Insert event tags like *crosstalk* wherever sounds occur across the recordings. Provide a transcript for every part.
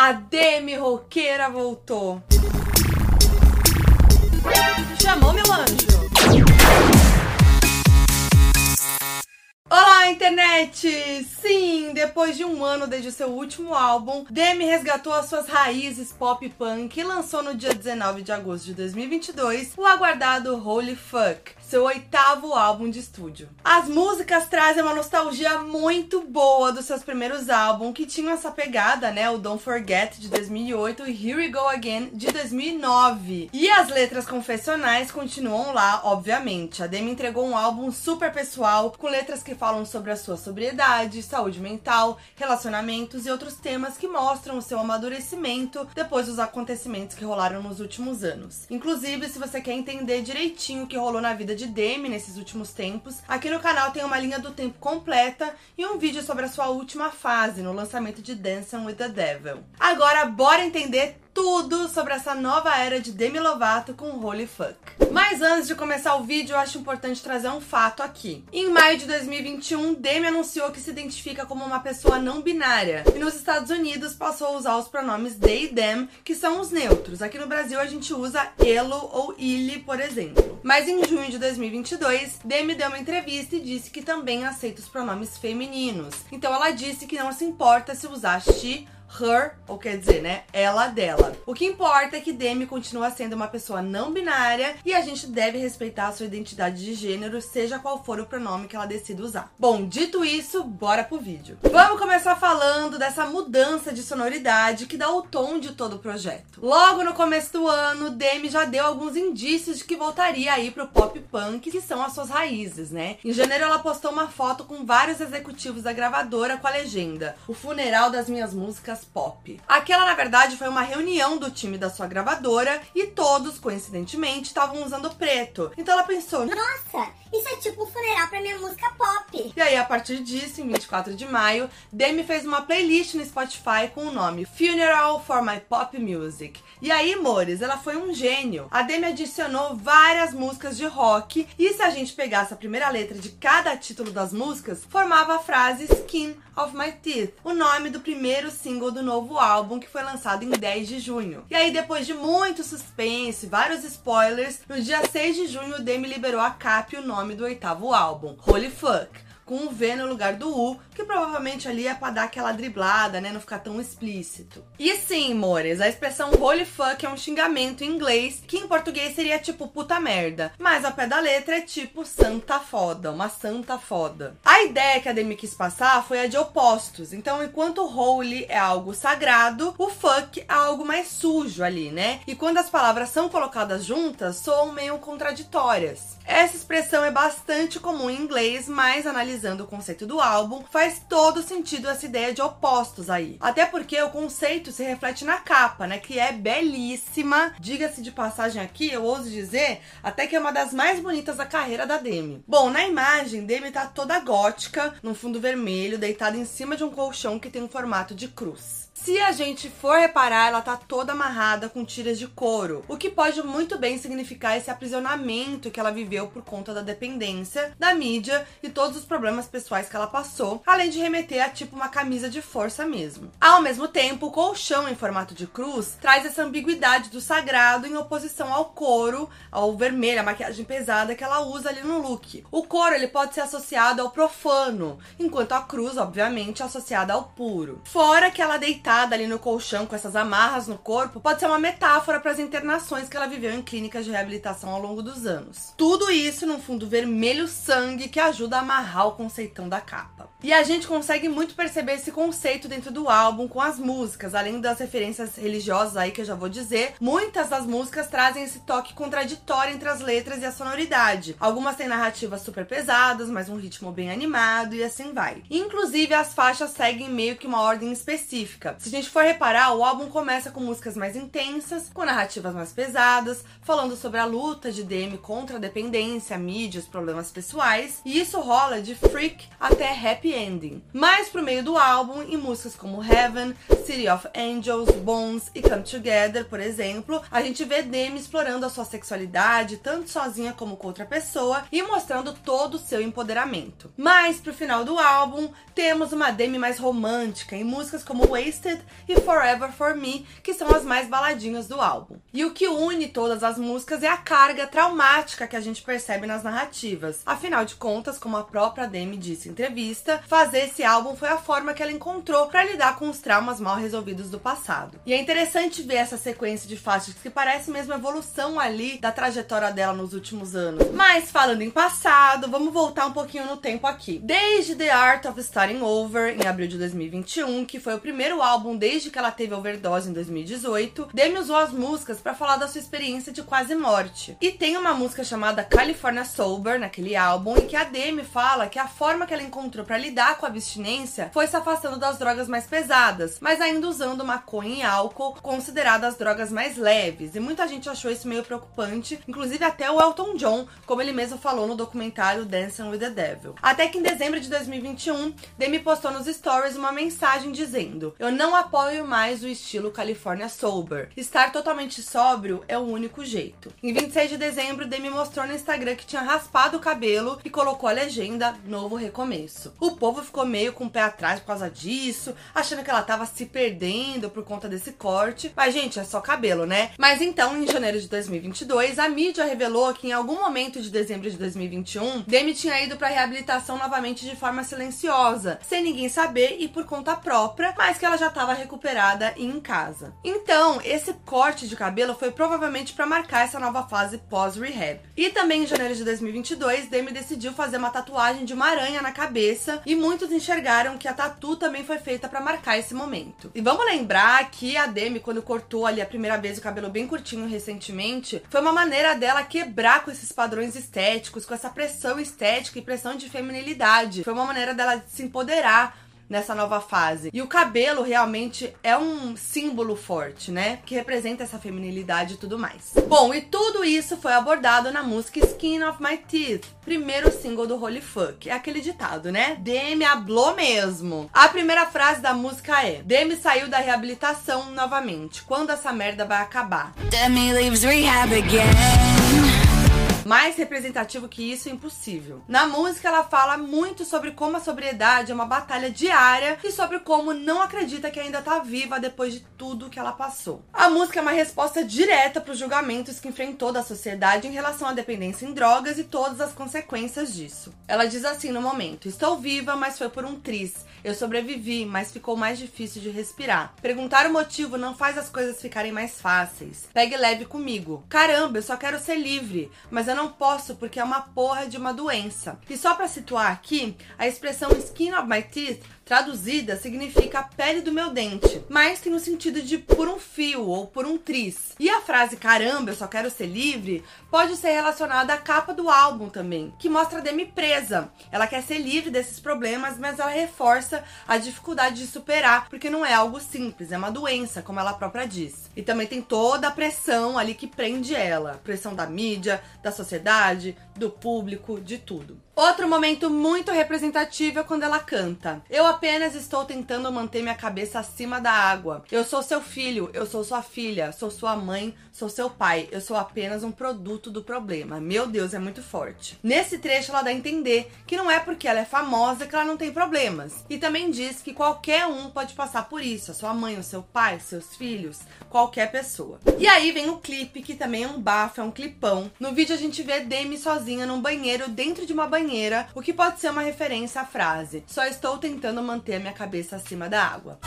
A Demi Roqueira voltou. Chamou, meu anjo? Olá, internet! Sim, depois de um ano desde o seu último álbum, Demi resgatou as suas raízes pop punk e lançou no dia 19 de agosto de 2022 o aguardado Holy Fuck, seu oitavo álbum de estúdio. As músicas trazem uma nostalgia muito boa dos seus primeiros álbuns, que tinham essa pegada, né? O Don't Forget de 2008 e Here We Go Again de 2009. E as letras confessionais continuam lá, obviamente. A Demi entregou um álbum super pessoal, com letras que falam sobre a sua sobriedade, saúde mental, relacionamentos e outros temas que mostram o seu amadurecimento depois dos acontecimentos que rolaram nos últimos anos. Inclusive, se você quer entender direitinho o que rolou na vida de Demi nesses últimos tempos, aqui no canal tem uma linha do tempo completa e um vídeo sobre a sua última fase no lançamento de Dancing with the Devil. Agora, bora entender tudo sobre essa nova era de Demi Lovato com Holy Fuck. Mas antes de começar o vídeo, eu acho importante trazer um fato aqui. Em maio de 2021, Demi anunciou que se identifica como uma pessoa não binária e nos Estados Unidos passou a usar os pronomes they e them, que são os neutros. Aqui no Brasil a gente usa elo ou ele, por exemplo. Mas em junho de 2022, Demi deu uma entrevista e disse que também aceita os pronomes femininos. Então ela disse que não se importa se usar she her, ou quer dizer, né, ela dela. O que importa é que Demi continua sendo uma pessoa não binária e a gente deve respeitar a sua identidade de gênero, seja qual for o pronome que ela decida usar. Bom, dito isso, bora pro vídeo. Vamos começar falando dessa mudança de sonoridade que dá o tom de todo o projeto. Logo no começo do ano, Demi já deu alguns indícios de que voltaria aí pro pop punk, que são as suas raízes, né? Em janeiro ela postou uma foto com vários executivos da gravadora com a legenda: "O funeral das minhas músicas pop. Aquela, na verdade, foi uma reunião do time da sua gravadora e todos, coincidentemente, estavam usando preto. Então ela pensou: Nossa, isso é tipo um funeral pra minha música pop. E aí, a partir disso, em 24 de maio, Demi fez uma playlist no Spotify com o nome Funeral for My Pop Music. E aí, amores, ela foi um gênio. A Demi adicionou várias músicas de rock e se a gente pegasse a primeira letra de cada título das músicas, formava a frase Skin of My Teeth, o nome do primeiro single do novo álbum que foi lançado em 10 de junho. E aí, depois de muito suspense, vários spoilers, no dia 6 de junho, Demi liberou a capa e o nome do oitavo álbum, Holy Fuck com um V no lugar do U, que provavelmente ali é pra dar aquela driblada, né? Não ficar tão explícito. E sim, mores, a expressão holy fuck é um xingamento em inglês, que em português seria tipo puta merda. Mas ao pé da letra é tipo santa foda, uma santa foda. A ideia que a Demi quis passar foi a de opostos. Então, enquanto holy é algo sagrado, o fuck é algo mais sujo ali, né? E quando as palavras são colocadas juntas, soam meio contraditórias. Essa expressão é bastante comum em inglês, mas analisando o conceito do álbum, faz todo sentido essa ideia de opostos aí. Até porque o conceito se reflete na capa, né? Que é belíssima. Diga-se de passagem aqui, eu ouso dizer, até que é uma das mais bonitas da carreira da Demi. Bom, na imagem, Demi tá toda gótica, num fundo vermelho, deitada em cima de um colchão que tem um formato de cruz. Se a gente for reparar, ela tá toda amarrada com tiras de couro, o que pode muito bem significar esse aprisionamento que ela viveu por conta da dependência da mídia e todos os problemas pessoais que ela passou, além de remeter a tipo uma camisa de força mesmo. Ao mesmo tempo, o colchão em formato de cruz traz essa ambiguidade do sagrado em oposição ao couro, ao vermelho, a maquiagem pesada que ela usa ali no look. O couro ele pode ser associado ao profano, enquanto a cruz, obviamente, é associada ao puro. Fora que ela deita ali no colchão com essas amarras no corpo pode ser uma metáfora para as internações que ela viveu em clínicas de reabilitação ao longo dos anos. Tudo isso num fundo vermelho sangue que ajuda a amarrar o conceitão da capa. E a gente consegue muito perceber esse conceito dentro do álbum com as músicas, além das referências religiosas aí que eu já vou dizer. Muitas das músicas trazem esse toque contraditório entre as letras e a sonoridade. Algumas têm narrativas super pesadas, mas um ritmo bem animado e assim vai. Inclusive as faixas seguem meio que uma ordem específica. Se a gente for reparar, o álbum começa com músicas mais intensas, com narrativas mais pesadas, falando sobre a luta de Demi contra a dependência, a mídia, os problemas pessoais. E isso rola de Freak até Happy Ending. Mais pro meio do álbum, em músicas como Heaven, City of Angels, Bones e Come Together, por exemplo, a gente vê Demi explorando a sua sexualidade, tanto sozinha como com outra pessoa, e mostrando todo o seu empoderamento. Mas pro final do álbum, temos uma Demi mais romântica, em músicas como Wasted e Forever For Me, que são as mais baladinhas do álbum. E o que une todas as músicas é a carga traumática que a gente percebe nas narrativas. Afinal de contas, como a própria Demi disse em entrevista, fazer esse álbum foi a forma que ela encontrou para lidar com os traumas mal resolvidos do passado. E é interessante ver essa sequência de faixas que parece mesmo evolução ali da trajetória dela nos últimos anos. Mas falando em passado, vamos voltar um pouquinho no tempo aqui. Desde The Art of Starting Over, em abril de 2021, que foi o primeiro álbum desde que ela teve overdose em 2018, Demi usou as músicas para falar da sua experiência de quase morte. E tem uma música chamada California Sober naquele álbum, em que a Demi fala que a forma que ela encontrou para lidar com a abstinência foi se afastando das drogas mais pesadas, mas ainda usando maconha e álcool, consideradas as drogas mais leves. E muita gente achou isso meio preocupante, inclusive até o Elton John, como ele mesmo falou no documentário Dancing with the Devil. Até que em dezembro de 2021, Demi postou nos stories uma mensagem dizendo: Eu não apoio mais o estilo California Sober. Estar totalmente sóbrio é o único jeito. Em 26 de dezembro, Demi mostrou no Instagram que tinha raspado o cabelo e colocou a legenda Novo Recomeço. O povo ficou meio com o pé atrás por causa disso, achando que ela tava se perdendo por conta desse corte. Mas, gente, é só cabelo, né? Mas então, em janeiro de 2022, a mídia revelou que em algum momento de dezembro de 2021, Demi tinha ido para reabilitação novamente de forma silenciosa, sem ninguém saber e por conta própria, mas que ela já estava recuperada e em casa. Então, esse corte de cabelo foi provavelmente para marcar essa nova fase pós-rehab. E também em janeiro de 2022, Demi decidiu fazer uma tatuagem de uma aranha na cabeça e muitos enxergaram que a tatu também foi feita para marcar esse momento. E vamos lembrar que a Demi, quando cortou ali a primeira vez o cabelo bem curtinho recentemente, foi uma maneira dela quebrar com esses padrões estéticos, com essa pressão estética e pressão de feminilidade. Foi uma maneira dela se empoderar nessa nova fase. E o cabelo realmente é um símbolo forte, né? Que representa essa feminilidade e tudo mais. Bom, e tudo isso foi abordado na música Skin of My Teeth, primeiro single do Holy Fuck. É aquele ditado, né? Demi hablou mesmo. A primeira frase da música é: Demi saiu da reabilitação novamente. Quando essa merda vai acabar? Demi leaves rehab again. Mais representativo que isso é impossível. Na música, ela fala muito sobre como a sobriedade é uma batalha diária e sobre como não acredita que ainda tá viva depois de tudo que ela passou. A música é uma resposta direta para os julgamentos que enfrentou da sociedade em relação à dependência em drogas e todas as consequências disso. Ela diz assim no momento: Estou viva, mas foi por um tris. Eu sobrevivi, mas ficou mais difícil de respirar. Perguntar o motivo não faz as coisas ficarem mais fáceis. Pegue leve comigo. Caramba, eu só quero ser livre, mas eu não posso porque é uma porra de uma doença. E só para situar aqui, a expressão skin of my teeth Traduzida significa pele do meu dente, mas tem o sentido de por um fio ou por um tris. E a frase caramba, eu só quero ser livre pode ser relacionada à capa do álbum também, que mostra a Demi presa. Ela quer ser livre desses problemas, mas ela reforça a dificuldade de superar, porque não é algo simples, é uma doença, como ela própria diz. E também tem toda a pressão ali que prende ela, pressão da mídia, da sociedade, do público, de tudo. Outro momento muito representativo é quando ela canta. Eu apenas estou tentando manter minha cabeça acima da água. Eu sou seu filho, eu sou sua filha, sou sua mãe, sou seu pai. Eu sou apenas um produto do problema. Meu Deus, é muito forte. Nesse trecho ela dá a entender que não é porque ela é famosa que ela não tem problemas. E também diz que qualquer um pode passar por isso, a sua mãe, o seu pai, seus filhos, qualquer pessoa. E aí vem o clipe, que também é um bafo, é um clipão. No vídeo a gente vê Demi sozinha num banheiro dentro de uma banheira banheira, o que pode ser uma referência à frase: Só estou tentando manter a minha cabeça acima da água.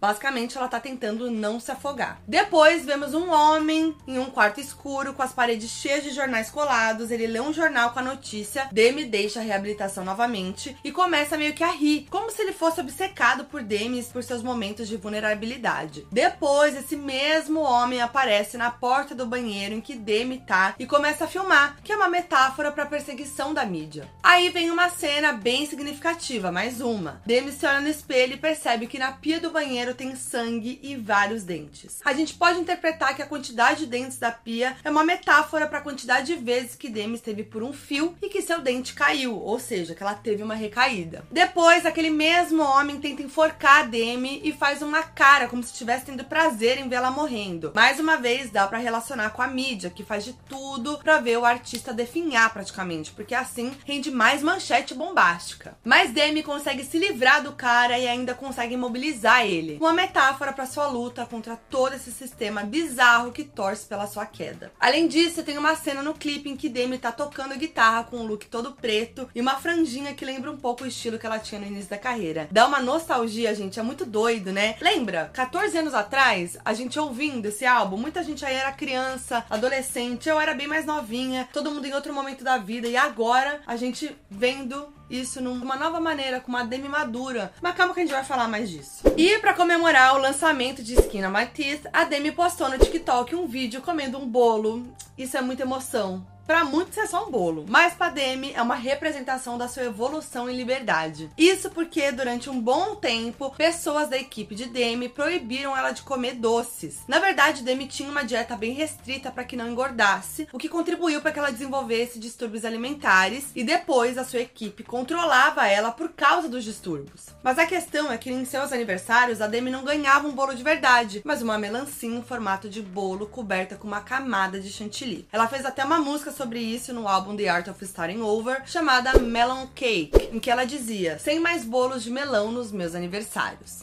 Basicamente, ela tá tentando não se afogar. Depois, vemos um homem em um quarto escuro com as paredes cheias de jornais colados. Ele lê um jornal com a notícia: Demi deixa a reabilitação novamente e começa meio que a rir, como se ele fosse obcecado por Demi por seus momentos de vulnerabilidade. Depois, esse mesmo homem aparece na porta do banheiro em que Demi tá e começa a filmar, que é uma metáfora para perseguição da mídia. Aí vem uma cena bem significativa, mais uma. Demi se olha no espelho e percebe que na pia do banheiro tem sangue e vários dentes. A gente pode interpretar que a quantidade de dentes da Pia é uma metáfora para a quantidade de vezes que Demi esteve por um fio e que seu dente caiu, ou seja, que ela teve uma recaída. Depois, aquele mesmo homem tenta enforcar Demi e faz uma cara como se estivesse tendo prazer em vê-la morrendo. Mais uma vez, dá para relacionar com a mídia, que faz de tudo para ver o artista definhar praticamente, porque assim rende mais manchete bombástica. Mas Demi consegue se livrar do cara e ainda consegue imobilizar ele. Uma metáfora para sua luta contra todo esse sistema bizarro que torce pela sua queda. Além disso, tem uma cena no clipe em que Demi tá tocando guitarra com um look todo preto e uma franjinha que lembra um pouco o estilo que ela tinha no início da carreira. Dá uma nostalgia, gente, é muito doido, né? Lembra? 14 anos atrás, a gente ouvindo esse álbum, muita gente aí era criança, adolescente, eu era bem mais novinha, todo mundo em outro momento da vida e agora a gente vendo isso numa nova maneira, com uma Demi madura. Mas calma que a gente vai falar mais disso. E para comemorar o lançamento de My Teeth, a Demi postou no TikTok um vídeo comendo um bolo. Isso é muita emoção. Para muitos é só um bolo, mas para Demi é uma representação da sua evolução em liberdade. Isso porque durante um bom tempo, pessoas da equipe de Demi proibiram ela de comer doces. Na verdade, Demi tinha uma dieta bem restrita para que não engordasse, o que contribuiu para que ela desenvolvesse distúrbios alimentares e depois a sua equipe controlava ela por causa dos distúrbios. Mas a questão é que em seus aniversários a Demi não ganhava um bolo de verdade, mas uma melancia em formato de bolo coberta com uma camada de chantilly. Ela fez até uma música sobre isso no álbum The Art of Starting Over, chamada Melon Cake, em que ela dizia: sem mais bolos de melão nos meus aniversários.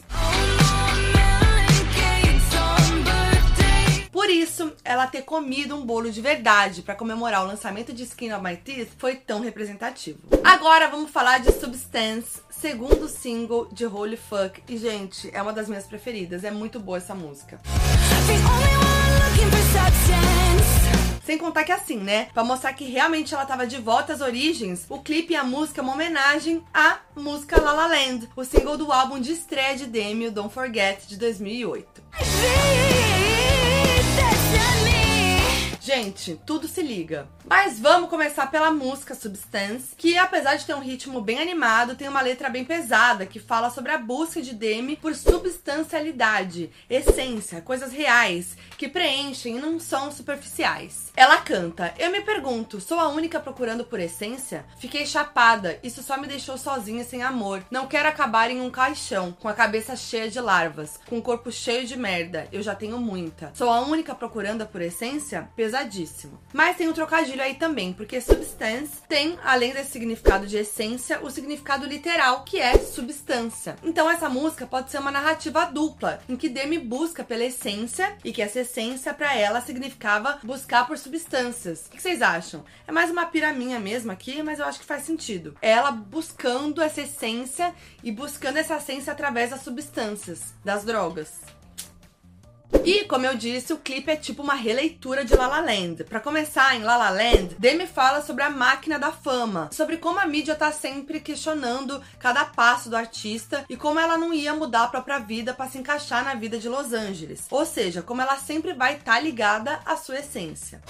Por isso, ela ter comido um bolo de verdade para comemorar o lançamento de Skin of My Teeth foi tão representativo. Agora vamos falar de Substance, segundo single de Holy Fuck. E, gente, é uma das minhas preferidas. É muito boa essa música. Sem contar que assim, né? Pra mostrar que realmente ela tava de volta às origens, o clipe e a música é uma homenagem à música La La Land, o single do álbum de estreia de Demi, o Don't Forget, de 2008. Gente, tudo se liga. Mas vamos começar pela música Substance, que apesar de ter um ritmo bem animado, tem uma letra bem pesada que fala sobre a busca de Demi por substancialidade, essência, coisas reais que preenchem e não são superficiais. Ela canta: Eu me pergunto, sou a única procurando por essência? Fiquei chapada, isso só me deixou sozinha sem amor. Não quero acabar em um caixão, com a cabeça cheia de larvas, com o corpo cheio de merda. Eu já tenho muita. Sou a única procurando por essência? Pesadíssimo. Mas tem um trocadilho aí também, porque substance tem, além desse significado de essência, o significado literal, que é substância. Então essa música pode ser uma narrativa dupla, em que Demi busca pela essência e que essa essência para ela significava buscar por substâncias. O que vocês acham? É mais uma piraminha mesmo aqui, mas eu acho que faz sentido. Ela buscando essa essência e buscando essa essência através das substâncias, das drogas. E, como eu disse, o clipe é tipo uma releitura de La La Land. Para começar, em La La Land, Demi fala sobre a máquina da fama, sobre como a mídia tá sempre questionando cada passo do artista e como ela não ia mudar a própria vida para se encaixar na vida de Los Angeles. Ou seja, como ela sempre vai estar tá ligada à sua essência.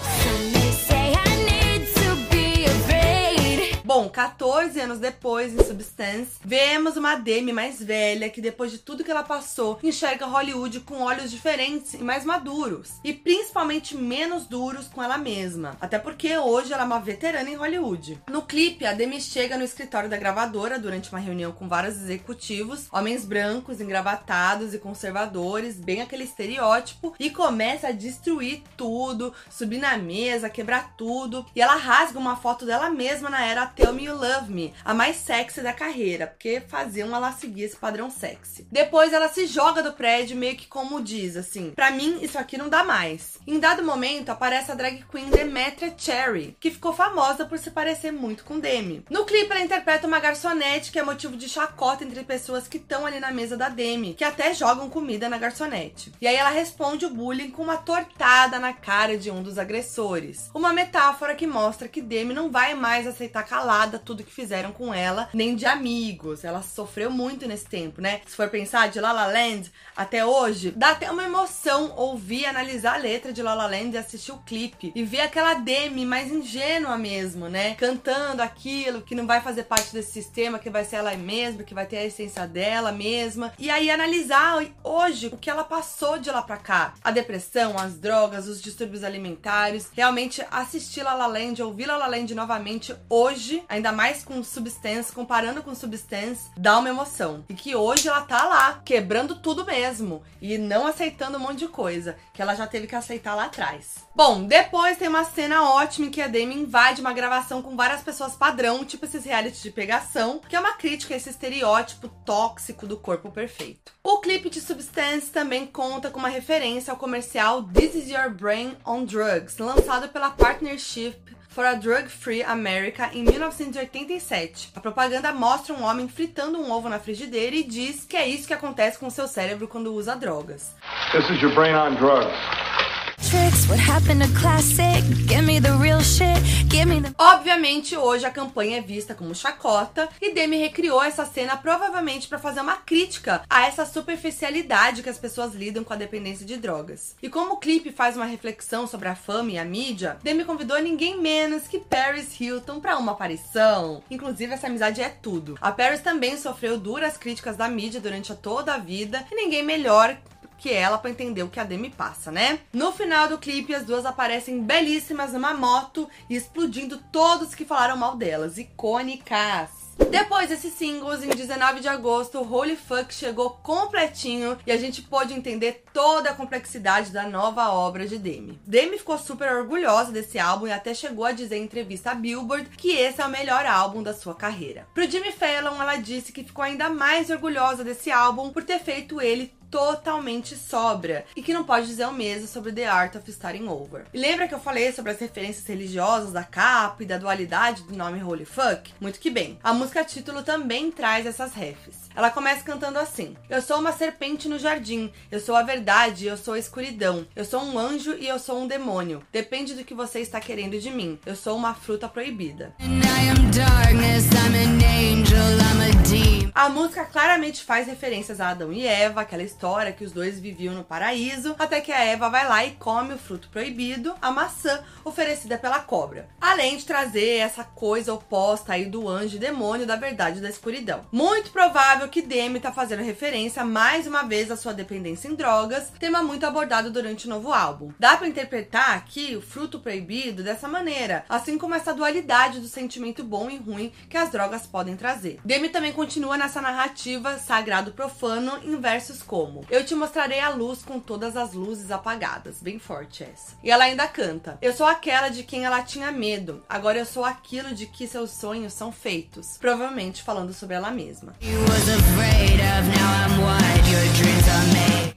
Bom, 14 anos depois, em Substance, vemos uma Demi mais velha que, depois de tudo que ela passou, enxerga Hollywood com olhos diferentes e mais maduros. E principalmente menos duros com ela mesma. Até porque hoje ela é uma veterana em Hollywood. No clipe, a Demi chega no escritório da gravadora durante uma reunião com vários executivos, homens brancos, engravatados e conservadores, bem aquele estereótipo, e começa a destruir tudo, subir na mesa, quebrar tudo. E ela rasga uma foto dela mesma na era Me You Love Me, a mais sexy da carreira, porque faziam ela seguir esse padrão sexy. Depois ela se joga do prédio meio que como diz, assim, pra mim isso aqui não dá mais. Em dado momento aparece a drag queen Demetria Cherry, que ficou famosa por se parecer muito com Demi. No clipe ela interpreta uma garçonete que é motivo de chacota entre pessoas que estão ali na mesa da Demi, que até jogam comida na garçonete. E aí ela responde o bullying com uma tortada na cara de um dos agressores. Uma metáfora que mostra que Demi não vai mais aceitar calar perdoada tudo que fizeram com ela, nem de amigos. Ela sofreu muito nesse tempo, né? Se for pensar de La La Land até hoje, dá até uma emoção ouvir, analisar a letra de La La Land e assistir o clipe e ver aquela Demi mais ingênua mesmo, né? Cantando aquilo que não vai fazer parte desse sistema, que vai ser ela mesma, que vai ter a essência dela mesma. E aí analisar hoje o que ela passou de lá pra cá. A depressão, as drogas, os distúrbios alimentares. Realmente assistir La La Land, ouvir La La Land novamente hoje, ainda mais com Substance, comparando com Substance, dá uma emoção. E que hoje ela tá lá, quebrando tudo mesmo. E não aceitando um monte de coisa que ela já teve que aceitar lá atrás. Bom, depois tem uma cena ótima em que a Demi invade uma gravação com várias pessoas padrão, tipo esses reality de pegação, que é uma crítica a esse estereótipo tóxico do corpo perfeito. O clipe de Substance também conta com uma referência ao comercial This Is Your Brain on Drugs, lançado pela Partnership for a Drug Free America em 1987. A propaganda mostra um homem fritando um ovo na frigideira e diz que é isso que acontece com seu cérebro quando usa drogas. This is your brain on drugs. Obviamente, hoje a campanha é vista como chacota e Demi recriou essa cena provavelmente para fazer uma crítica a essa superficialidade que as pessoas lidam com a dependência de drogas. E como o clipe faz uma reflexão sobre a fama e a mídia, Demi convidou ninguém menos que Paris Hilton para uma aparição. Inclusive, essa amizade é tudo. A Paris também sofreu duras críticas da mídia durante toda a vida e ninguém melhor que ela para entender o que a Demi passa, né? No final do clipe, as duas aparecem belíssimas numa moto e explodindo todos que falaram mal delas, icônicas. Depois desses singles, em 19 de agosto, Holy Fuck chegou completinho e a gente pôde entender toda a complexidade da nova obra de Demi. Demi ficou super orgulhosa desse álbum e até chegou a dizer em entrevista à Billboard que esse é o melhor álbum da sua carreira. Pro Jimmy Fallon, ela disse que ficou ainda mais orgulhosa desse álbum por ter feito ele totalmente sobra e que não pode dizer o mesmo sobre The Art of Starting Over. E lembra que eu falei sobre as referências religiosas da capa e da dualidade do nome Holy Fuck? Muito que bem. A música título também traz essas refs. Ela começa cantando assim: Eu sou uma serpente no jardim, eu sou a verdade, eu sou a escuridão, eu sou um anjo e eu sou um demônio. Depende do que você está querendo de mim. Eu sou uma fruta proibida. A música claramente faz referências a Adão e Eva, aquela história que os dois viviam no paraíso, até que a Eva vai lá e come o fruto proibido, a maçã oferecida pela cobra. Além de trazer essa coisa oposta aí do anjo e demônio da verdade da escuridão. Muito provável que Demi tá fazendo referência mais uma vez à sua dependência em drogas, tema muito abordado durante o novo álbum. Dá para interpretar aqui o fruto proibido dessa maneira, assim como essa dualidade do sentimento bom e ruim que as drogas podem trazer. Demi também continua nessa narrativa sagrado profano em versos como Eu te mostrarei a luz com todas as luzes apagadas. Bem forte essa. E ela ainda canta: Eu sou aquela de quem ela tinha medo. Agora eu sou aquilo de que seus sonhos são feitos. Provavelmente falando sobre ela mesma.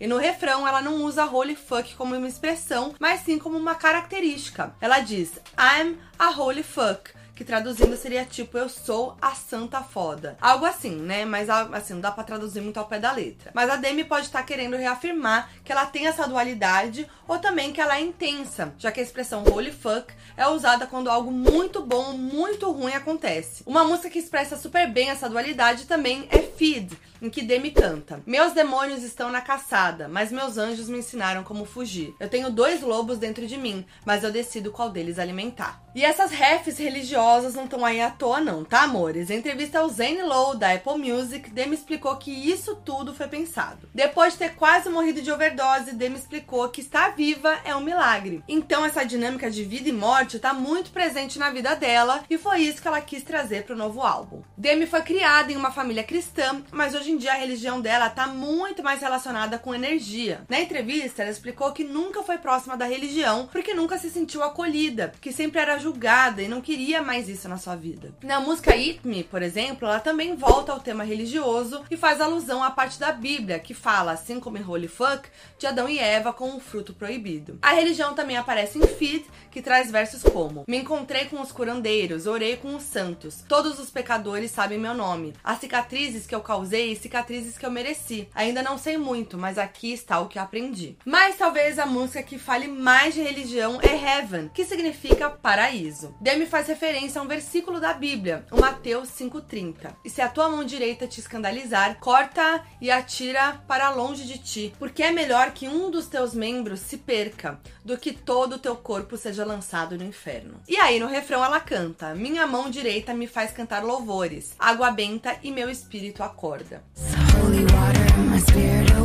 E no refrão ela não usa holy fuck como uma expressão, mas sim como uma característica. Ela diz: I'm a holy fuck que traduzindo seria tipo eu sou a santa foda. Algo assim, né? Mas assim, não dá para traduzir muito ao pé da letra. Mas a Demi pode estar querendo reafirmar que ela tem essa dualidade ou também que ela é intensa, já que a expressão holy fuck é usada quando algo muito bom, muito ruim acontece. Uma música que expressa super bem essa dualidade também é Feed, em que Demi canta: Meus demônios estão na caçada, mas meus anjos me ensinaram como fugir. Eu tenho dois lobos dentro de mim, mas eu decido qual deles alimentar. E essas refs religiosas não estão aí à toa, não, tá, amores? Em entrevista ao Zane Lowe, da Apple Music, Demi explicou que isso tudo foi pensado. Depois de ter quase morrido de overdose, Demi explicou que estar viva é um milagre. Então, essa dinâmica de vida e morte está muito presente na vida dela e foi isso que ela quis trazer para o novo álbum. Demi foi criada em uma família cristã, mas hoje em dia a religião dela está muito mais relacionada com energia. Na entrevista, ela explicou que nunca foi próxima da religião porque nunca se sentiu acolhida, que sempre era julgada e não queria mais isso na sua vida. Na música It Me, por exemplo, ela também volta ao tema religioso e faz alusão à parte da Bíblia que fala, assim como em Holy Fuck, de Adão e Eva com o fruto proibido. A religião também aparece em Feed, que traz versos como: Me encontrei com os curandeiros, orei com os santos, todos os pecadores sabem meu nome. As cicatrizes que eu causei cicatrizes que eu mereci. Ainda não sei muito, mas aqui está o que aprendi. Mas talvez a música que fale mais de religião é Heaven, que significa paraíso. Demi faz referência a um versículo da Bíblia, o Mateus 5:30. E se a tua mão direita te escandalizar, corta e atira para longe de ti, porque é melhor que um dos teus membros se perca do que todo o teu corpo seja lançado no inferno. E aí no refrão ela canta: Minha mão direita me faz cantar louvores, água benta e meu espírito acorda. Holy water, my spirit.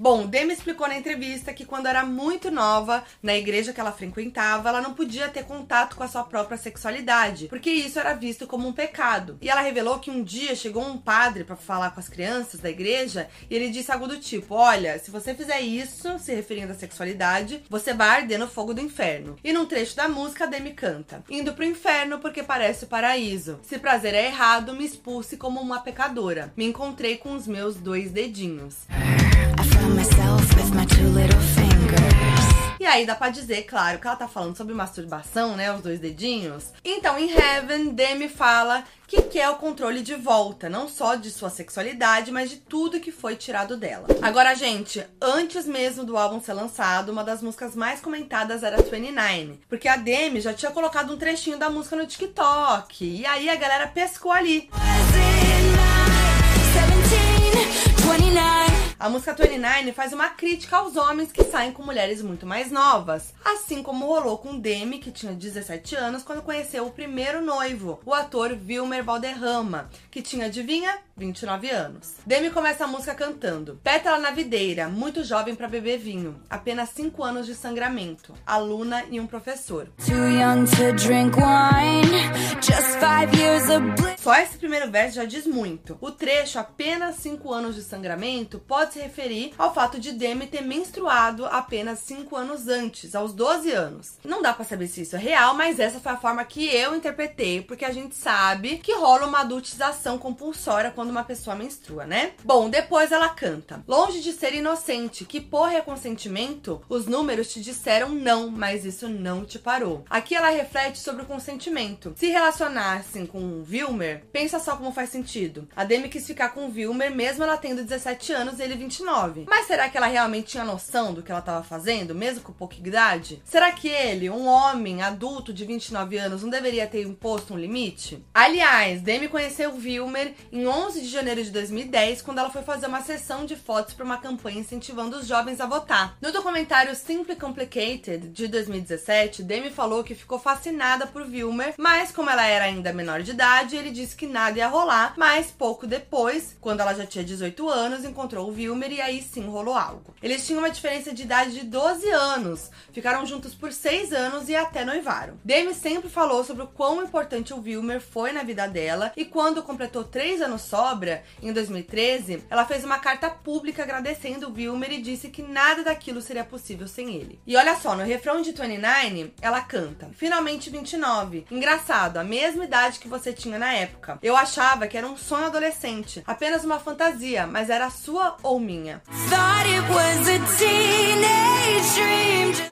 Bom, Demi explicou na entrevista que quando era muito nova, na igreja que ela frequentava, ela não podia ter contato com a sua própria sexualidade, porque isso era visto como um pecado. E ela revelou que um dia chegou um padre para falar com as crianças da igreja e ele disse algo do tipo: Olha, se você fizer isso, se referindo à sexualidade, você vai arder no fogo do inferno. E num trecho da música, a Demi canta: Indo pro inferno porque parece o paraíso. Se prazer é errado, me expulse como uma pecadora. Me encontrei com os meus dois dedinhos. I found myself with my two little fingers. E aí dá pra dizer, claro, que ela tá falando sobre masturbação, né? Os dois dedinhos. Então, em Heaven, Demi fala que quer o controle de volta, não só de sua sexualidade, mas de tudo que foi tirado dela. Agora, gente, antes mesmo do álbum ser lançado, uma das músicas mais comentadas era 29, porque a Demi já tinha colocado um trechinho da música no TikTok. E aí a galera pescou ali. Was it like 17, 29? A música 29 faz uma crítica aos homens que saem com mulheres muito mais novas, assim como rolou com Demi, que tinha 17 anos, quando conheceu o primeiro noivo, o ator Wilmer Valderrama, que tinha, adivinha, 29 anos. Demi começa a música cantando: Pétala na videira, muito jovem pra beber vinho, apenas 5 anos de sangramento, aluna e um professor. Too young to drink wine. Just five years of. Só esse primeiro verso já diz muito. O trecho, apenas 5 anos de sangramento, pode se referir ao fato de Demi ter menstruado apenas 5 anos antes, aos 12 anos. Não dá pra saber se isso é real, mas essa foi a forma que eu interpretei, porque a gente sabe que rola uma adultização compulsória quando uma pessoa menstrua, né? Bom, depois ela canta: Longe de ser inocente, que porra é consentimento? Os números te disseram não, mas isso não te parou. Aqui ela reflete sobre o consentimento. Se relacionassem com o Pensa só como faz sentido. A Demi quis ficar com o Wilmer mesmo ela tendo 17 anos e ele 29. Mas será que ela realmente tinha noção do que ela estava fazendo, mesmo com pouca idade? Será que ele, um homem adulto de 29 anos, não deveria ter imposto um limite? Aliás, Demi conheceu o Wilmer em 11 de janeiro de 2010, quando ela foi fazer uma sessão de fotos para uma campanha incentivando os jovens a votar. No documentário Simply Complicated de 2017, Demi falou que ficou fascinada por Wilmer, mas como ela era ainda menor de idade, ele disse que nada ia rolar. Mas pouco depois, quando ela já tinha 18 anos, encontrou o Wilmer e aí sim rolou algo. Eles tinham uma diferença de idade de 12 anos, ficaram juntos por 6 anos e até noivaram. Demi sempre falou sobre o quão importante o Wilmer foi na vida dela e quando completou 3 anos sobra, em 2013, ela fez uma carta pública agradecendo o Wilmer e disse que nada daquilo seria possível sem ele. E olha só, no refrão de 29, ela canta: Finalmente 29. Engraçado, a mesma idade que você tinha na época. Eu achava que era um sonho adolescente, apenas uma fantasia, mas era sua ou minha.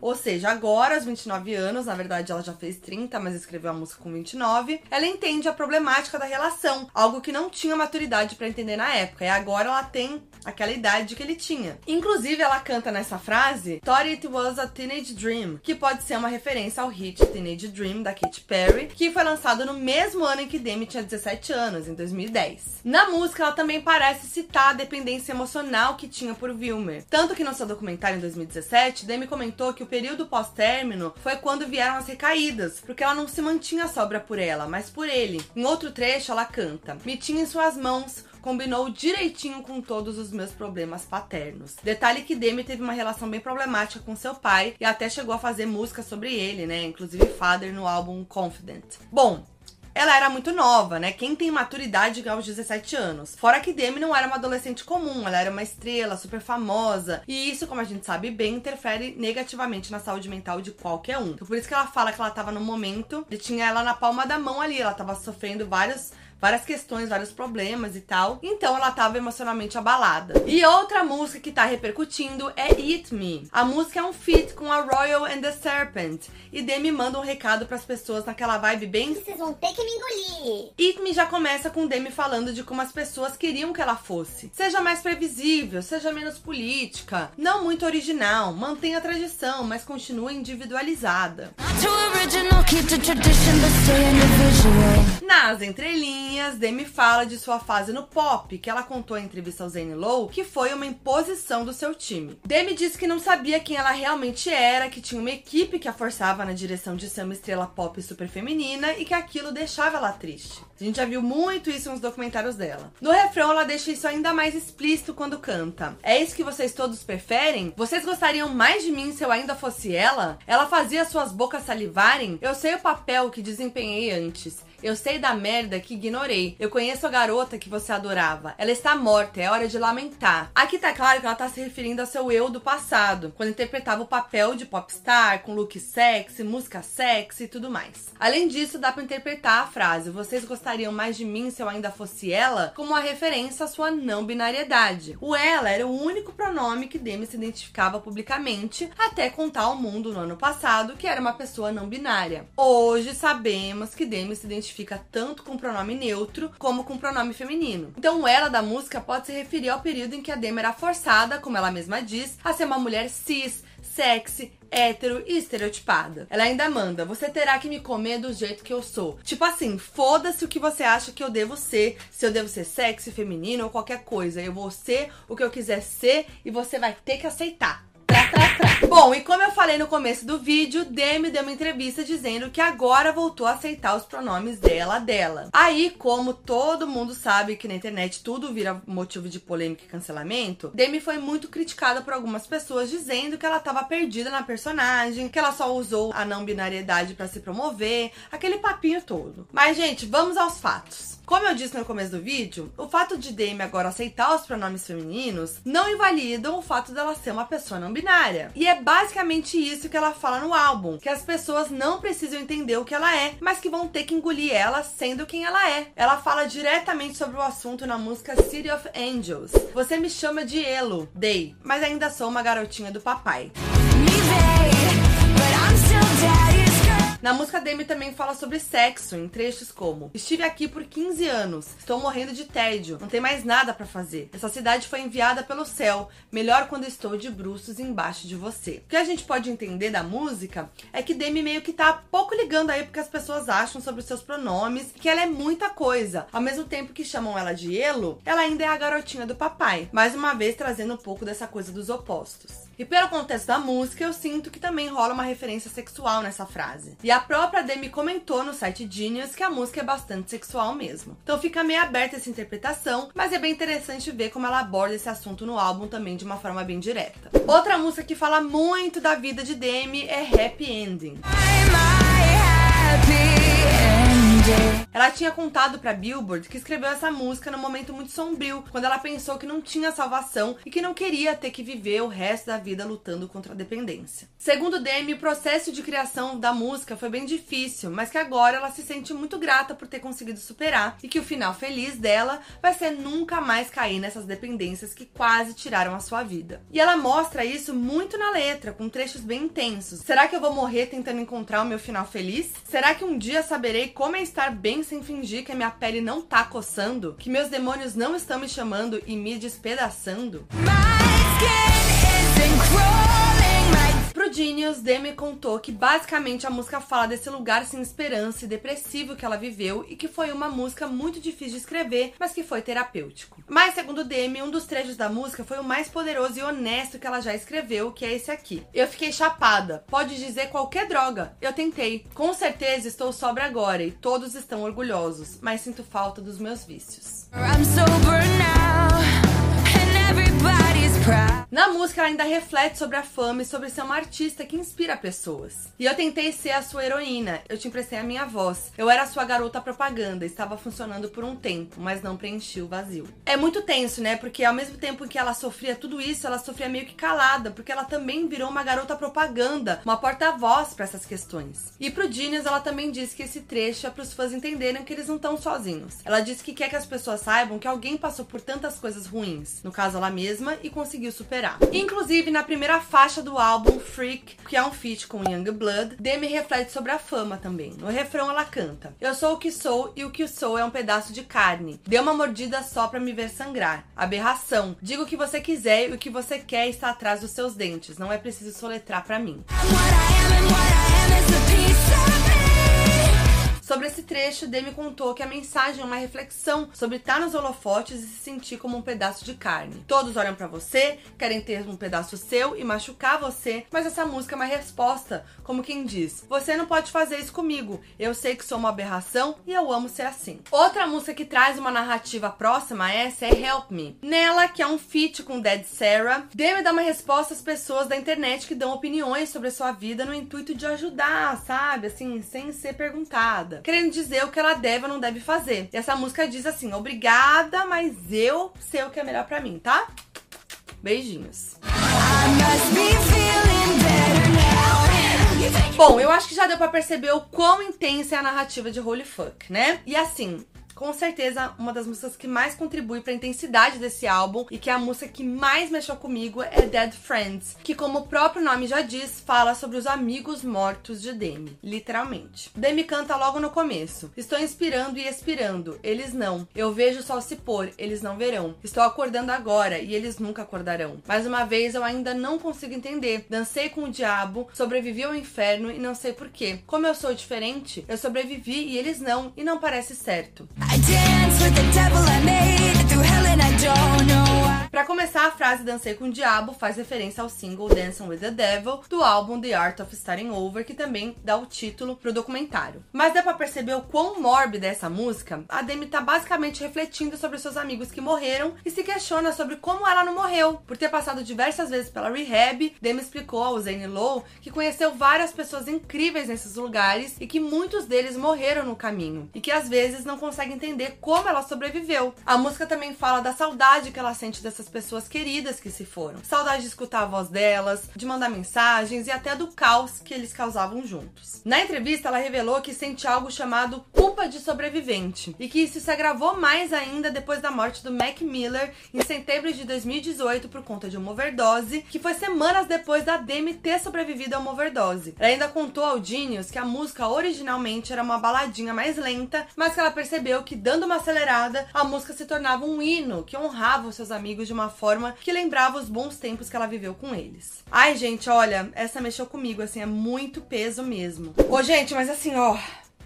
Ou seja, agora, aos 29 anos, na verdade ela já fez 30, mas escreveu a música com 29, ela entende a problemática da relação, algo que não tinha maturidade pra entender na época, e agora ela tem aquela idade que ele tinha. Inclusive, ela canta nessa frase Thought It Was a Teenage Dream, que pode ser uma referência ao hit Teenage Dream da Katy Perry, que foi lançado no mesmo ano em que Demi tinha 17 anos, em 2010. Na música, ela também parece citar a dependência emocional que tinha por Wilmer. Tanto que no seu documentário em 2017, Demi comentou que o período pós-término foi quando vieram as recaídas, porque ela não se mantinha sobra por ela, mas por ele. Em outro trecho, ela canta: Me tinha em suas mãos, combinou direitinho com todos os meus problemas paternos. Detalhe que Demi teve uma relação bem problemática com seu pai e até chegou a fazer música sobre ele, né? Inclusive Father no álbum Confident. Bom, ela era muito nova, né? Quem tem maturidade aos 17 anos? Fora que Demi não era uma adolescente comum, ela era uma estrela super famosa. E isso, como a gente sabe bem, interfere negativamente na saúde mental de qualquer um. Então, por isso que ela fala que ela tava no momento e tinha ela na palma da mão ali. Ela tava sofrendo vários várias questões, vários problemas e tal. Então ela tava emocionalmente abalada. E outra música que tá repercutindo é Eat Me. A música é um feat com a Royal and the Serpent. E Demi manda um recado para as pessoas naquela vibe bem. Vocês vão ter que me engolir. Eat Me já começa com Demi falando de como as pessoas queriam que ela fosse. Seja mais previsível, seja menos política, não muito original, mantenha a tradição, mas continue individualizada. Nas entrelinhas, Demi fala de sua fase no pop, que ela contou em entrevista ao Zane Lowe, que foi uma imposição do seu time. Demi disse que não sabia quem ela realmente era, que tinha uma equipe que a forçava na direção de ser uma estrela pop super feminina e que aquilo deixava ela triste. A gente já viu muito isso nos documentários dela. No refrão, ela deixa isso ainda mais explícito quando canta. É isso que vocês todos preferem? Vocês gostariam mais de mim se eu ainda fosse ela? Ela fazia suas bocas salivarem? Eu sei o papel que desempenhei antes. Eu sei da merda que ignorei. Eu conheço a garota que você adorava. Ela está morta, é hora de lamentar. Aqui tá claro que ela tá se referindo ao seu eu do passado, quando interpretava o papel de popstar, com look sexy, música sexy e tudo mais. Além disso, dá pra interpretar a frase: Vocês gostariam mais de mim se eu ainda fosse ela? como uma referência à sua não binariedade. O ela era o único pronome que Demi se identificava publicamente, até contar ao mundo no ano passado que era uma pessoa não binária. Hoje sabemos que Demi se identifica tanto com pronome neutro como com pronome feminino. Então, ela da música pode se referir ao período em que a Demi era forçada, como ela mesma diz, a ser uma mulher cis, sexy, hétero e estereotipada. Ela ainda manda: você terá que me comer do jeito que eu sou. Tipo assim, foda-se o que você acha que eu devo ser, se eu devo ser sexy, feminino ou qualquer coisa. Eu vou ser o que eu quiser ser e você vai ter que aceitar. *laughs* Bom, e como eu falei no começo do vídeo, Demi deu uma entrevista dizendo que agora voltou a aceitar os pronomes dela dela. Aí, como todo mundo sabe que na internet tudo vira motivo de polêmica e cancelamento, Demi foi muito criticada por algumas pessoas dizendo que ela tava perdida na personagem, que ela só usou a não binariedade para se promover, aquele papinho todo. Mas gente, vamos aos fatos. Como eu disse no começo do vídeo, o fato de Demi agora aceitar os pronomes femininos não invalidam o fato dela ser uma pessoa não binária. E é basicamente isso que ela fala no álbum, que as pessoas não precisam entender o que ela é, mas que vão ter que engolir ela sendo quem ela é. Ela fala diretamente sobre o assunto na música City of Angels. Você me chama de Elo, Day, mas ainda sou uma garotinha do papai. Me they, Na música Demi também fala sobre sexo, em trechos como: Estive aqui por 15 anos, estou morrendo de tédio, não tem mais nada pra fazer. Essa cidade foi enviada pelo céu, melhor quando estou de bruços embaixo de você. O que a gente pode entender da música é que Demi meio que tá pouco ligando aí porque as pessoas acham sobre os seus pronomes, que ela é muita coisa. Ao mesmo tempo que chamam ela de Elo, ela ainda é a garotinha do papai. Mais uma vez trazendo um pouco dessa coisa dos opostos. E pelo contexto da música, eu sinto que também rola uma referência sexual nessa frase. E a própria Demi comentou no site Genius que a música é bastante sexual mesmo. Então fica meio aberta essa interpretação, mas é bem interessante ver como ela aborda esse assunto no álbum também de uma forma bem direta. Outra música que fala muito da vida de Demi é Happy Ending. Ela tinha contado pra Billboard que escreveu essa música num momento muito sombrio, quando ela pensou que não tinha salvação e que não queria ter que viver o resto da vida lutando contra a dependência. Segundo Demi, o processo de criação da música foi bem difícil, mas que agora ela se sente muito grata por ter conseguido superar e que o final feliz dela vai ser nunca mais cair nessas dependências que quase tiraram a sua vida. E ela mostra isso muito na letra, com trechos bem intensos. Será que eu vou morrer tentando encontrar o meu final feliz? Será que um dia saberei como é estar bem sem fingir que a minha pele não tá coçando? Que meus demônios não estão me chamando e me despedaçando? My skin isn't crawling. My Genius, Demi contou que basicamente a música fala desse lugar sem esperança e depressivo que ela viveu e que foi uma música muito difícil de escrever, mas que foi terapêutico. Mas, segundo Demi, um dos trechos da música foi o mais poderoso e honesto que ela já escreveu, que é esse aqui. Eu fiquei chapada, pode dizer qualquer droga. Eu tentei. Com certeza estou sobra agora e todos estão orgulhosos, mas sinto falta dos meus vícios. I'm sober música ainda reflete sobre a fama e sobre ser uma artista que inspira pessoas. E eu tentei ser a sua heroína, eu te emprestei a minha voz. Eu era a sua garota propaganda, estava funcionando por um tempo, mas não preenchi o vazio. É muito tenso, né? Porque ao mesmo tempo que ela sofria tudo isso, ela sofria meio que calada, porque ela também virou uma garota propaganda, uma porta-voz para essas questões. E pro Genius, ela também disse que esse trecho é para os fãs entenderem que eles não estão sozinhos. Ela disse que quer que as pessoas saibam que alguém passou por tantas coisas ruins, no caso ela mesma, e conseguiu superar. Inclusive, na primeira faixa do álbum, Freak, que é um feat com Young Blood, Demi reflete sobre a fama também. No refrão ela canta: Eu sou o que sou e o que sou é um pedaço de carne. Dê uma mordida só pra me ver sangrar. Aberração. Diga o que você quiser e o que você quer está atrás dos seus dentes. Não é preciso soletrar pra mim. What I am and what I am is a piece of. Sobre esse trecho, Demi contou que a mensagem é uma reflexão sobre estar nos holofotes e se sentir como um pedaço de carne. Todos olham pra você, querem ter um pedaço seu e machucar você, mas essa música é uma resposta, como quem diz: Você não pode fazer isso comigo. Eu sei que sou uma aberração e eu amo ser assim. Outra música que traz uma narrativa próxima a essa é Help Me. Nela, que é um feat com Dead Sarah, Demi dá uma resposta às pessoas da internet que dão opiniões sobre a sua vida no intuito de ajudar, sabe? Assim, sem ser perguntada querendo dizer o que ela deve ou não deve fazer. E essa música diz assim: obrigada, mas eu sei o que é melhor para mim, tá? Beijinhos. Bom, eu acho que já deu pra perceber o quão intensa é a narrativa de Holy Fuck, né? E assim, com certeza, uma das músicas que mais contribui para a intensidade desse álbum e que é a música que mais mexeu comigo é Dead Friends, que como o próprio nome já diz, fala sobre os amigos mortos de Demi, literalmente. Demi canta logo no começo: Estou inspirando e expirando, eles não. Eu vejo o sol se pôr, eles não verão. Estou acordando agora e eles nunca acordarão. Mais uma vez eu ainda não consigo entender. Dancei com o diabo, sobrevivi ao inferno e não sei porquê. Como eu sou diferente, eu sobrevivi e eles não, e não parece certo. I dance with the devil I made. Through hell and I don't know Pra começar, a frase Dancei com o Diabo faz referência ao single Dancing with the Devil do álbum The Art of Starting Over, que também dá o título pro documentário. Mas dá pra perceber o quão mórbida é essa música? A Demi tá basicamente refletindo sobre seus amigos que morreram e se questiona sobre como ela não morreu. Por ter passado diversas vezes pela rehab, Demi explicou ao Zane Lowe que conheceu várias pessoas incríveis nesses lugares e que muitos deles morreram no caminho e que às vezes não consegue entender como ela sobreviveu. A música também fala da saudade que ela sente dessas pessoas queridas que se foram. Saudade de escutar a voz delas, de mandar mensagens e até do caos que eles causavam juntos. Na entrevista, ela revelou que sente algo chamado culpa de sobrevivente e que isso se agravou mais ainda depois da morte do Mac Miller em setembro de 2018 por conta de uma overdose, que foi semanas depois da Demi ter sobrevivido a uma overdose. Ela ainda contou ao Genius que a música originalmente era uma baladinha mais lenta, mas que ela percebeu que dando uma acelerada, a música se tornava um hino que honrava os seus amigos de uma forma que lembrava os bons tempos que ela viveu com eles. Ai, gente, olha, essa mexeu comigo, assim, é muito peso mesmo. Ô, gente, mas assim, ó,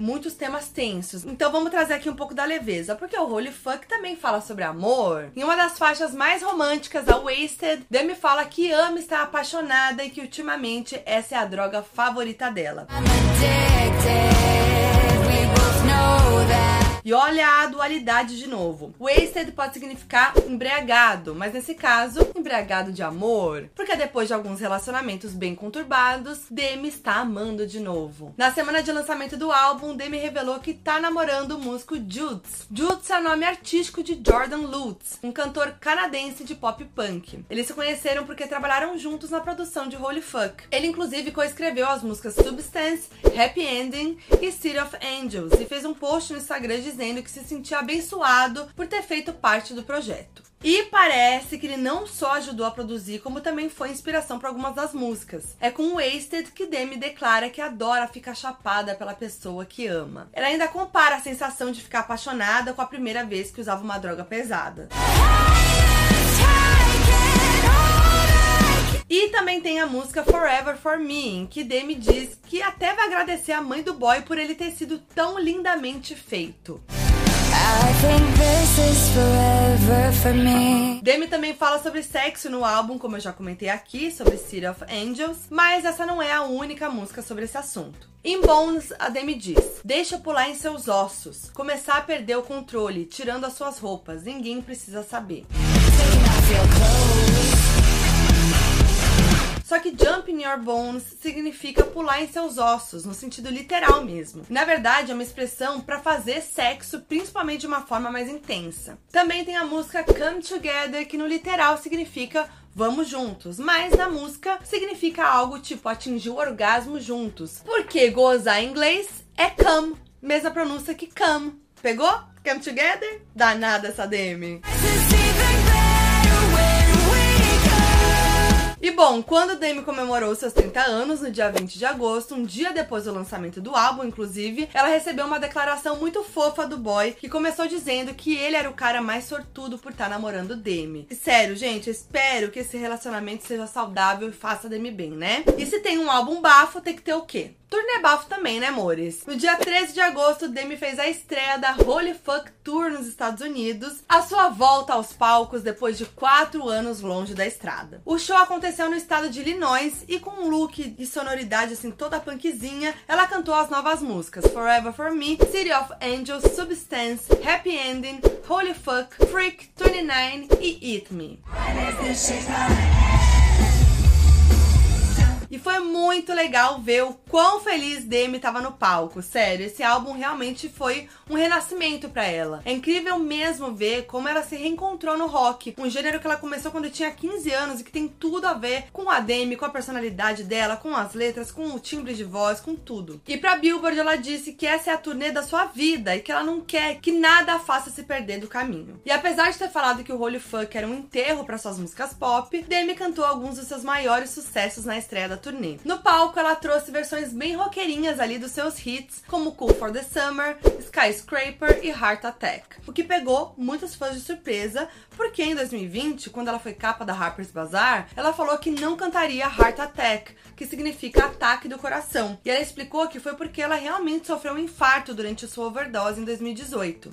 muitos temas tensos. Então vamos trazer aqui um pouco da leveza, porque o Holy Fuck também fala sobre amor. Em uma das faixas mais românticas, a Wasted, Demi fala que ama estar apaixonada e que ultimamente essa é a droga favorita dela. I'm addicted. We both know that. E olha a dualidade de novo. Wasted pode significar embriagado, mas nesse caso, embriagado de amor. Porque depois de alguns relacionamentos bem conturbados, Demi está amando de novo. Na semana de lançamento do álbum, Demi revelou que tá namorando o músico Judes. Judes é o nome artístico de Jordan Lutz, um cantor canadense de pop punk. Eles se conheceram porque trabalharam juntos na produção de Holy Fuck. Ele inclusive coescreveu as músicas Substance, Happy Ending e City of Angels e fez um post no Instagram dizendo que se sentia abençoado por ter feito parte do projeto. E parece que ele não só ajudou a produzir, como também foi inspiração para algumas das músicas. É com Wasted que Demi declara que adora ficar chapada pela pessoa que ama. Ela ainda compara a sensação de ficar apaixonada com a primeira vez que usava uma droga pesada. E também tem a música Forever For Me, em que Demi diz que até vai agradecer a mãe do boy por ele ter sido tão lindamente feito. I think this is forever for me. Demi também fala sobre sexo no álbum, como eu já comentei aqui, sobre City of Angels, mas essa não é a única música sobre esse assunto. Em Bones, a Demi diz: Deixa pular em seus ossos, começar a perder o controle, tirando as suas roupas, ninguém precisa saber. Só que jump in your bones significa pular em seus ossos, no sentido literal mesmo. Na verdade, é uma expressão para fazer sexo, principalmente de uma forma mais intensa. Também tem a música Come Together, que no literal significa vamos juntos, mas na música significa algo tipo atingir o orgasmo juntos. Porque gozar em inglês é come, mesma pronúncia que come. Pegou? Come together? Danada essa DM. E bom, quando Demi comemorou seus 30 anos no dia 20 de agosto, um dia depois do lançamento do álbum, inclusive, ela recebeu uma declaração muito fofa do boy, que começou dizendo que ele era o cara mais sortudo por estar tá namorando Demi. E sério, gente, espero que esse relacionamento seja saudável e faça Demi bem, né? E se tem um álbum bafo, tem que ter o quê? Turnê bafo também, né, amores? No dia 13 de agosto, Demi fez a estreia da Holy Fuck Tour nos Estados Unidos, a sua volta aos palcos depois de quatro anos longe da estrada. O show aconteceu no estado de Illinois e com um look e sonoridade assim toda punkzinha, ela cantou as novas músicas Forever For Me, City of Angels, Substance, Happy Ending, Holy Fuck, Freak, 29 e Eat Me. E foi muito legal ver o quão feliz Demi estava no palco. Sério, esse álbum realmente foi um renascimento para ela. É incrível mesmo ver como ela se reencontrou no rock, um gênero que ela começou quando tinha 15 anos e que tem tudo a ver com a Demi, com a personalidade dela, com as letras, com o timbre de voz, com tudo. E pra Billboard ela disse que essa é a turnê da sua vida e que ela não quer que nada a faça se perder do caminho. E apesar de ter falado que o Holy Funk era um enterro para suas músicas pop, Demi cantou alguns dos seus maiores sucessos na estreia da turnê. No palco, ela trouxe versões bem roqueirinhas ali dos seus hits, como Cool for the Summer, Skyscraper e Heart Attack. O que pegou muitos fãs de surpresa, porque em 2020, quando ela foi capa da Harper's Bazaar, ela falou que não cantaria Heart Attack, que significa ataque do coração. E ela explicou que foi porque ela realmente sofreu um infarto durante sua overdose em 2018.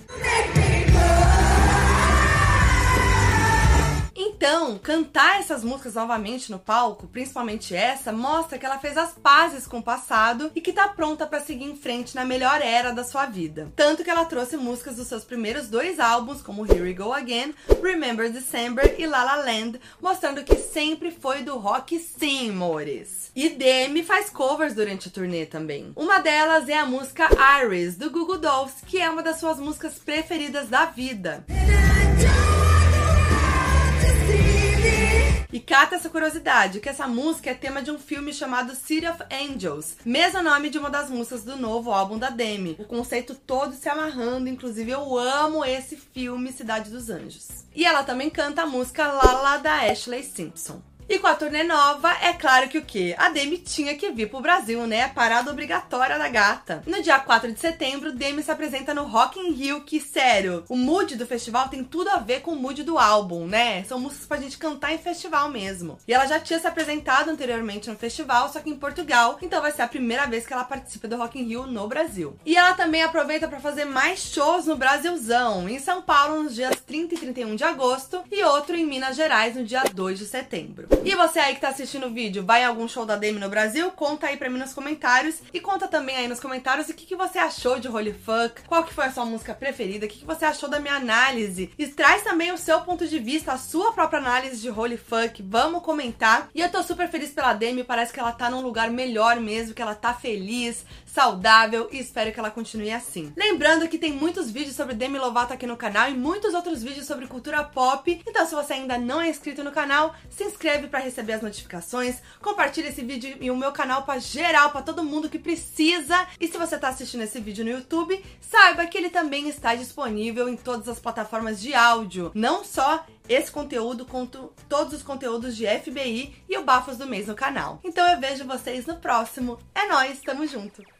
Então, cantar essas músicas novamente no palco, principalmente essa, mostra que ela fez as pazes com o passado e que tá pronta para seguir em frente na melhor era da sua vida. Tanto que ela trouxe músicas dos seus primeiros dois álbuns, como Here We Go Again, Remember December e La La Land, mostrando que sempre foi do rock sim, amores. E Demi faz covers durante a turnê também. Uma delas é a música Iris, do Google Dolls, que é uma das suas músicas preferidas da vida. E cata essa curiosidade, que essa música é tema de um filme chamado City of Angels, mesmo nome de uma das músicas do novo álbum da Demi. O conceito todo se amarrando, inclusive eu amo esse filme Cidade dos Anjos. E ela também canta a música Lala da Ashley Simpson. E com a turnê nova, é claro que o quê? A Demi tinha que vir pro Brasil, né? Parada obrigatória da gata. No dia 4 de setembro, Demi se apresenta no Rock in Rio, que, sério, o mood do festival tem tudo a ver com o mood do álbum, né? São músicas pra gente cantar em festival mesmo. E ela já tinha se apresentado anteriormente no festival, só que em Portugal, então vai ser a primeira vez que ela participa do Rock in Rio no Brasil. E ela também aproveita para fazer mais shows no Brasilzão, em São Paulo nos dias 30 e 31 de agosto e outro em Minas Gerais no dia 2 de setembro. E você aí que tá assistindo o vídeo, vai em algum show da Demi no Brasil? Conta aí pra mim nos comentários. E conta também aí nos comentários o que, que você achou de Holy Fuck, qual que foi a sua música preferida, o que, que você achou da minha análise. E traz também o seu ponto de vista, a sua própria análise de Holy Fuck. Vamos comentar. E eu tô super feliz pela Demi, parece que ela tá num lugar melhor mesmo, que ela tá feliz, saudável e espero que ela continue assim. Lembrando que tem muitos vídeos sobre Demi Lovato aqui no canal e muitos outros vídeos sobre cultura pop. Então, se você ainda não é inscrito no canal, se inscreve para receber as notificações, compartilha esse vídeo e o meu canal para geral, para todo mundo que precisa. E se você está assistindo esse vídeo no YouTube, saiba que ele também está disponível em todas as plataformas de áudio, não só esse conteúdo quanto todos os conteúdos de FBI e o Bafos do Mês no canal. Então eu vejo vocês no próximo. É nós, tamo junto.